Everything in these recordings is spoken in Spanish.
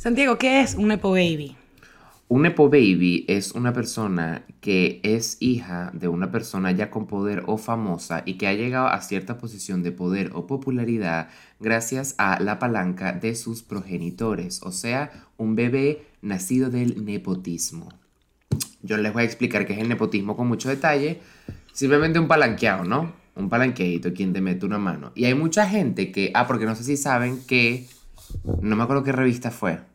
Santiago, ¿qué es un Nepo Baby? Un Nepo Baby es una persona que es hija de una persona ya con poder o famosa y que ha llegado a cierta posición de poder o popularidad gracias a la palanca de sus progenitores, o sea, un bebé nacido del nepotismo. Yo les voy a explicar qué es el nepotismo con mucho detalle. Simplemente un palanqueado, ¿no? Un palanqueadito, quien te mete una mano. Y hay mucha gente que, ah, porque no sé si saben que, no me acuerdo qué revista fue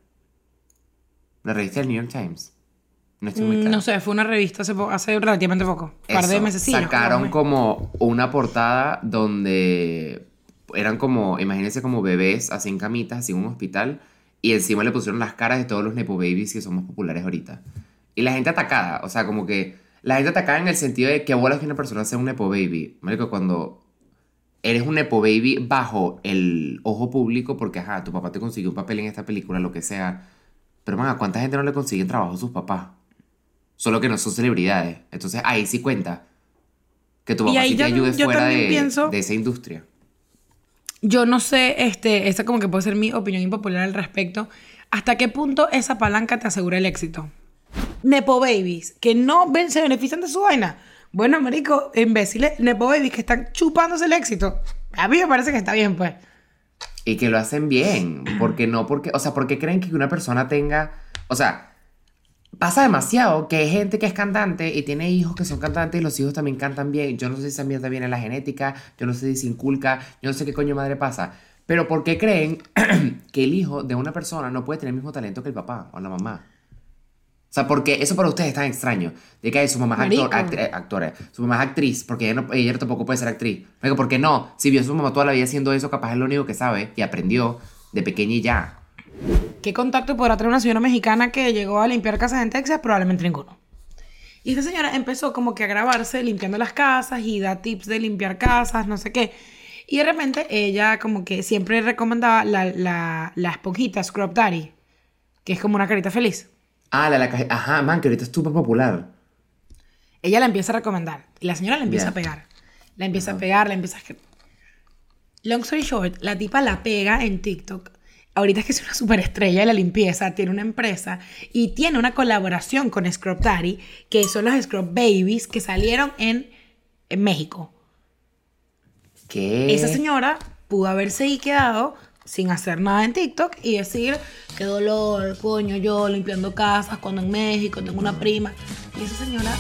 la revista del New York Times. No estoy muy mm, claro. No sé, fue una revista hace, hace relativamente poco. Un par de meses. Sacaron como una portada donde eran como, imagínense como bebés así en camitas, así en un hospital. Y encima le pusieron las caras de todos los Nepo Babies que somos populares ahorita. Y la gente atacada, o sea, como que la gente atacada en el sentido de que bolas que una persona sea un Nepo Baby. Marico, cuando eres un Nepo Baby bajo el ojo público, porque ajá, tu papá te consiguió un papel en esta película, lo que sea pero, man, ¿a cuánta gente no le consiguen trabajo a sus papás? Solo que no son celebridades. Entonces ahí sí cuenta que tu papá sí te ayude fuera de, de, esa industria. Yo no sé, este, esa como que puede ser mi opinión impopular al respecto. ¿Hasta qué punto esa palanca te asegura el éxito? Nepo babies, que no ven, se benefician de su vaina. Bueno, marico, imbéciles, Nepo babies que están chupándose el éxito. A mí me parece que está bien, pues. Y que lo hacen bien. Porque no, porque, o sea, porque creen que una persona tenga, o sea, pasa demasiado que hay gente que es cantante y tiene hijos que son cantantes y los hijos también cantan bien. Yo no sé si esa mierda viene en la genética, yo no sé si se inculca, yo no sé qué coño madre pasa. Pero ¿por qué creen que el hijo de una persona no puede tener el mismo talento que el papá o la mamá? O sea, porque eso para ustedes es tan extraño. De que su mamá es actor, eh, actora, su mamá es actriz, porque ella, no, ella, tampoco puede ser actriz. ¿por qué no? Si vio a su mamá toda la vida haciendo eso, capaz es lo único que sabe y aprendió de pequeña y ya. ¿Qué contacto podrá tener una señora mexicana que llegó a limpiar casas en Texas? Probablemente ninguno. Y esta señora empezó como que a grabarse limpiando las casas y da tips de limpiar casas, no sé qué. Y de repente ella como que siempre recomendaba la, la, la esponjita Scrub Daddy, que es como una carita feliz. Ah, la, la Ajá, man, que ahorita es súper popular. Ella la empieza a recomendar. Y la señora la empieza a pegar. La empieza a pegar, la empieza a... Long story short, la tipa la pega en TikTok. Ahorita es que es una superestrella de la limpieza, tiene una empresa y tiene una colaboración con Scrub Daddy, que son los Scrub Babies que salieron en, en México. ¿Qué? Esa señora pudo haberse quedado sin hacer nada en TikTok y decir, qué dolor, coño, yo limpiando casas cuando en México tengo una prima. Y esa señora.